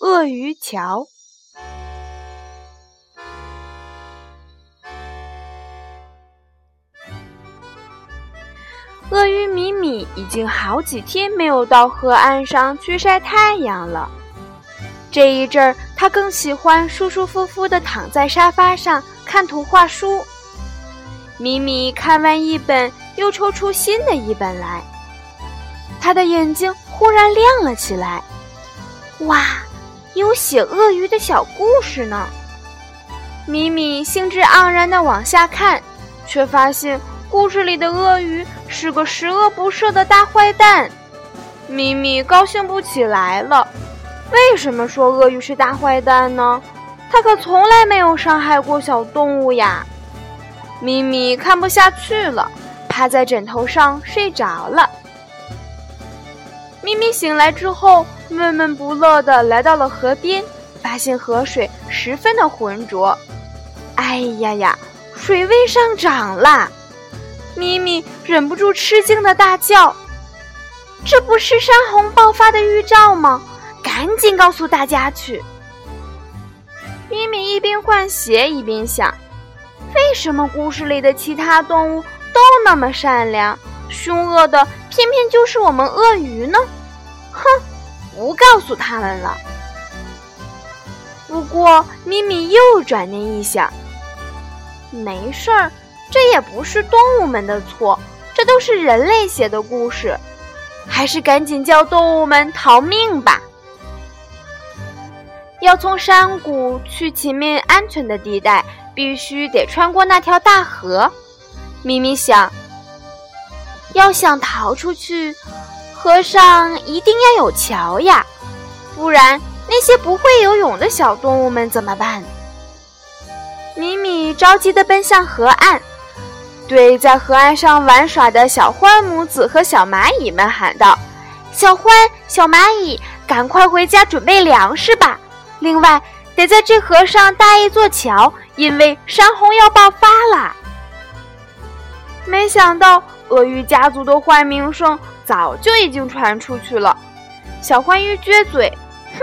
鳄鱼桥》。鳄鱼米米已经好几天没有到河岸上去晒太阳了。这一阵儿，他更喜欢舒舒服服地躺在沙发上看图画书。米米看完一本，又抽出新的一本来，他的眼睛。忽然亮了起来，哇，有写鳄鱼的小故事呢！米米兴致盎然地往下看，却发现故事里的鳄鱼是个十恶不赦的大坏蛋。米米高兴不起来了。为什么说鳄鱼是大坏蛋呢？它可从来没有伤害过小动物呀！咪咪看不下去了，趴在枕头上睡着了。咪咪醒来之后，闷闷不乐地来到了河边，发现河水十分的浑浊。哎呀呀，水位上涨了！咪咪忍不住吃惊的大叫：“这不是山洪爆发的预兆吗？赶紧告诉大家去！”咪咪一边换鞋一边想：为什么故事里的其他动物都那么善良，凶恶的？偏偏就是我们鳄鱼呢！哼，不告诉他们了。不过咪咪又转念一想，没事儿，这也不是动物们的错，这都是人类写的故事，还是赶紧叫动物们逃命吧。要从山谷去前面安全的地带，必须得穿过那条大河。咪咪想。要想逃出去，河上一定要有桥呀，不然那些不会游泳的小动物们怎么办？米米着急地奔向河岸，对在河岸上玩耍的小獾母子和小蚂蚁们喊道：“小獾、小蚂蚁，赶快回家准备粮食吧！另外，得在这河上搭一座桥，因为山洪要爆发啦！”没想到。鳄鱼家族的坏名声早就已经传出去了。小欢鱼撅嘴：“哼，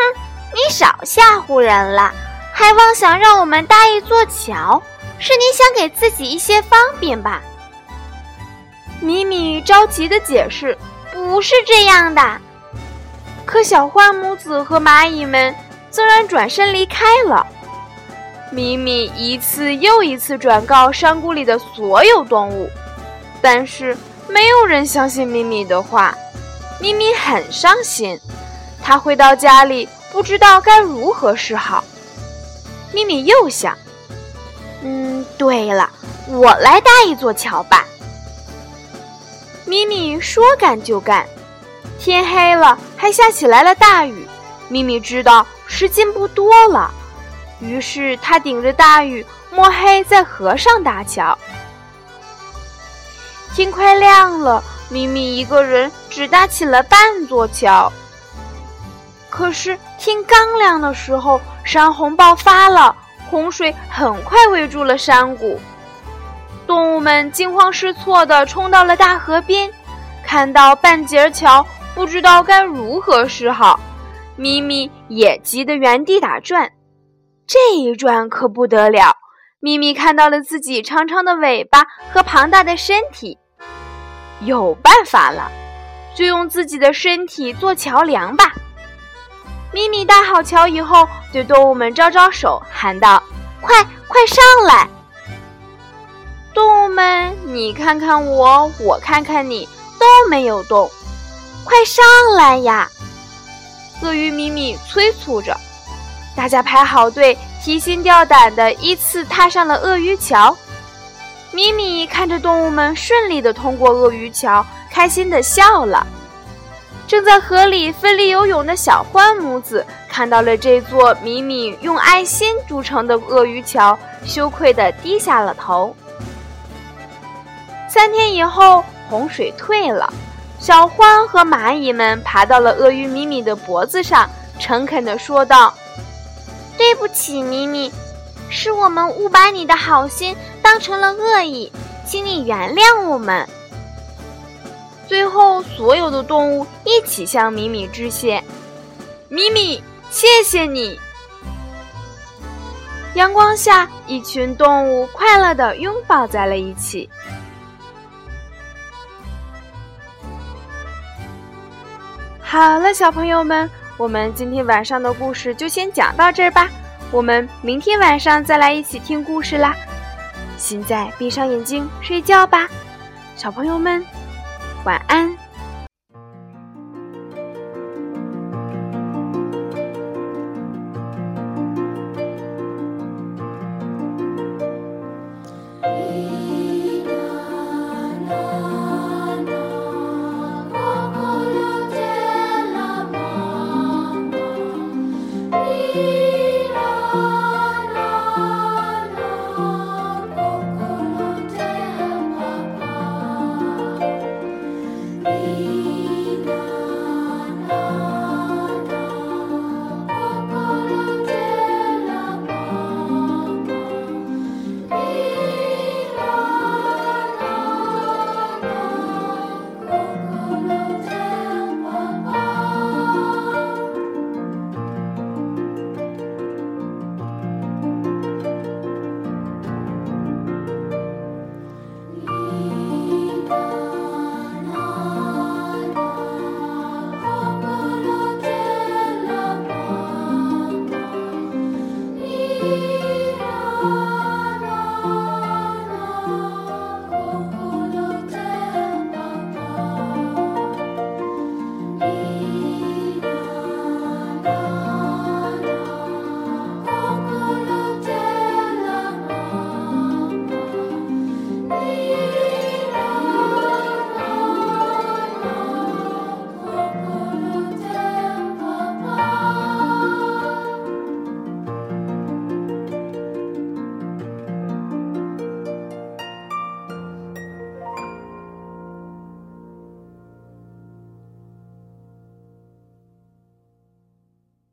你少吓唬人了，还妄想让我们搭一座桥，是你想给自己一些方便吧？”米米着急地解释：“不是这样的。”可小獾母子和蚂蚁们竟然转身离开了。米米一次又一次转告山谷里的所有动物。但是没有人相信咪咪的话，咪咪很伤心。他回到家里，不知道该如何是好。咪咪又想：“嗯，对了，我来搭一座桥吧。”咪咪说干就干。天黑了，还下起来了大雨。咪咪知道时间不多了，于是他顶着大雨，摸黑在河上搭桥。天快亮了，咪咪一个人只搭起了半座桥。可是天刚亮的时候，山洪爆发了，洪水很快围住了山谷。动物们惊慌失措地冲到了大河边，看到半截桥，不知道该如何是好。咪咪也急得原地打转，这一转可不得了。咪咪看到了自己长长的尾巴和庞大的身体。有办法了，就用自己的身体做桥梁吧。咪咪搭好桥以后，对动物们招招手，喊道：“快快上来！”动物们，你看看我，我看看你，都没有动。快上来呀！鳄鱼咪咪催促着。大家排好队，提心吊胆地依次踏上了鳄鱼桥。咪咪看着动物们顺利地通过鳄鱼桥，开心地笑了。正在河里奋力游泳的小欢母子看到了这座米米用爱心筑成的鳄鱼桥，羞愧地低下了头。三天以后，洪水退了，小欢和蚂蚁们爬到了鳄鱼米米的脖子上，诚恳地说道：“对不起，米米，是我们误把你的好心当成了恶意，请你原谅我们。”最后，所有的动物一起向米米致谢。米米，谢谢你！阳光下，一群动物快乐地拥抱在了一起。好了，小朋友们，我们今天晚上的故事就先讲到这儿吧。我们明天晚上再来一起听故事啦。现在闭上眼睛睡觉吧，小朋友们。晚安。